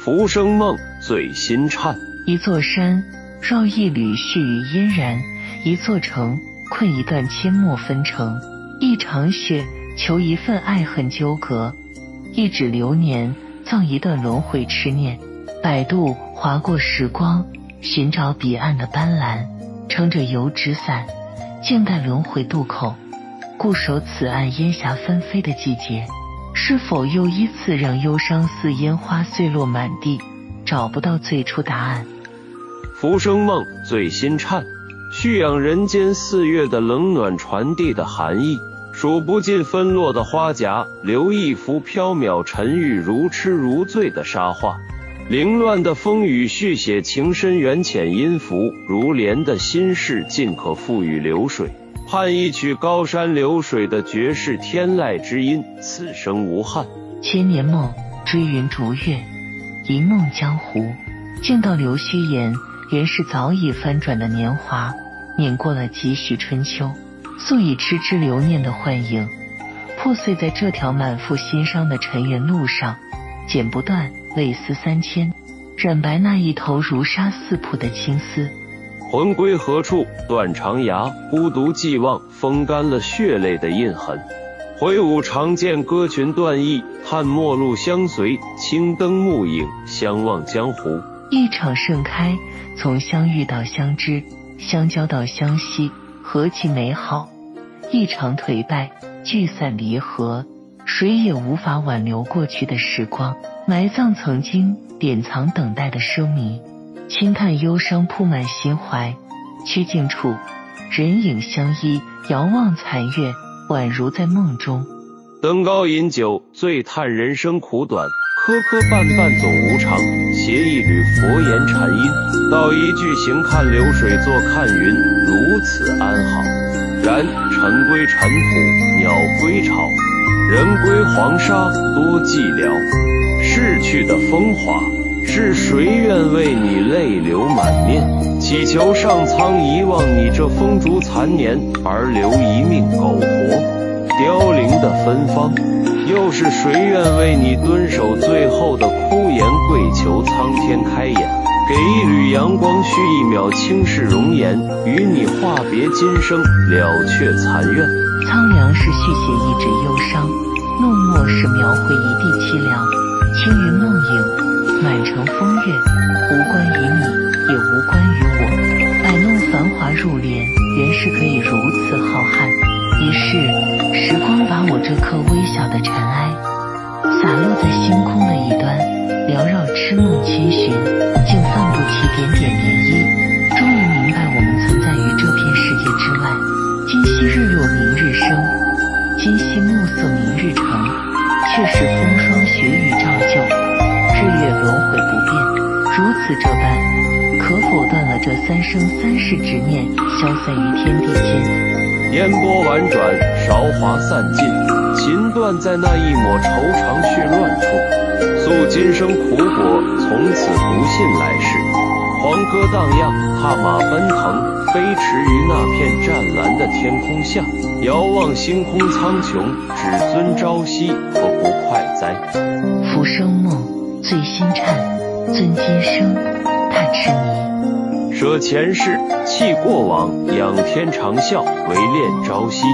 浮生梦，醉心颤。一座山，绕一缕絮语嫣然；一座城，困一段阡陌纷呈。一场雪，求一份爱恨纠葛；一指流年，葬一段轮回痴念。摆渡划过时光，寻找彼岸的斑斓。撑着油纸伞，静待轮回渡口，固守此岸烟霞纷飞的季节。是否又一次让忧伤似烟花碎落满地，找不到最初答案？浮生梦，醉心颤。蓄养人间四月的冷暖传递的寒意，数不尽纷落的花甲，留一幅缥缈沉郁、如痴如醉的沙画。凌乱的风雨续写情深缘浅、音符如莲的心事，尽可付与流水。盼一曲高山流水的绝世天籁之音，此生无憾。千年梦，追云逐月，一梦江湖。见到刘虚言，原是早已翻转的年华，碾过了几许春秋，素以痴痴留念的幻影，破碎在这条满腹心伤的尘缘路上，剪不断，泪丝三千，染白那一头如纱似瀑的青丝。魂归何处？断肠崖，孤独寄望，风干了血泪的印痕。挥舞长剑，歌群断翼，叹陌路相随，青灯暮影，相望江湖。一场盛开，从相遇到相知，相交到相惜，何其美好！一场颓败，聚散离合，谁也无法挽留过去的时光，埋葬曾经典藏等待的奢靡。轻叹忧伤铺满心怀，曲径处人影相依，遥望残月，宛如在梦中。登高饮酒，醉叹人生苦短，磕磕绊绊总无常。携一缕佛言禅音，道一句行看流水，坐看云，如此安好。然尘归尘土，鸟归巢，人归黄沙，多寂寥。逝去的风华。是谁愿为你泪流满面？祈求上苍遗忘你这风烛残年，而留一命苟活。凋零的芬芳，又是谁愿为你蹲守最后的枯颜，跪求苍天开眼，给一缕阳光，续一秒倾世容颜，与你话别今生，了却残怨。苍凉是续写一纸忧伤，怒墨是描绘一地凄凉。青云。风月，无关于你，也无关于我。摆弄繁华入帘，原是可以如此浩瀚。于是，时光把我这颗微小的尘埃，洒落在星空的一端，缭绕痴梦千寻，竟泛不起点点涟漪。终于明白，我们存在于这片世界之外。今夕日落明日升，今夕暮色明日成，却是。轮回不变，如此这般，可否断了这三生三世执念，消散于天地间？烟波婉转，韶华散尽，琴断在那一抹愁肠血乱处。诉今生苦果，从此不信来世。黄歌荡漾，踏马奔腾，飞驰于那片湛蓝的天空下，遥望星空苍穹，只尊朝夕，何不快哉？浮生梦。醉心颤，尊今生，叹痴迷。舍前世，弃过往，仰天长啸，唯恋朝夕。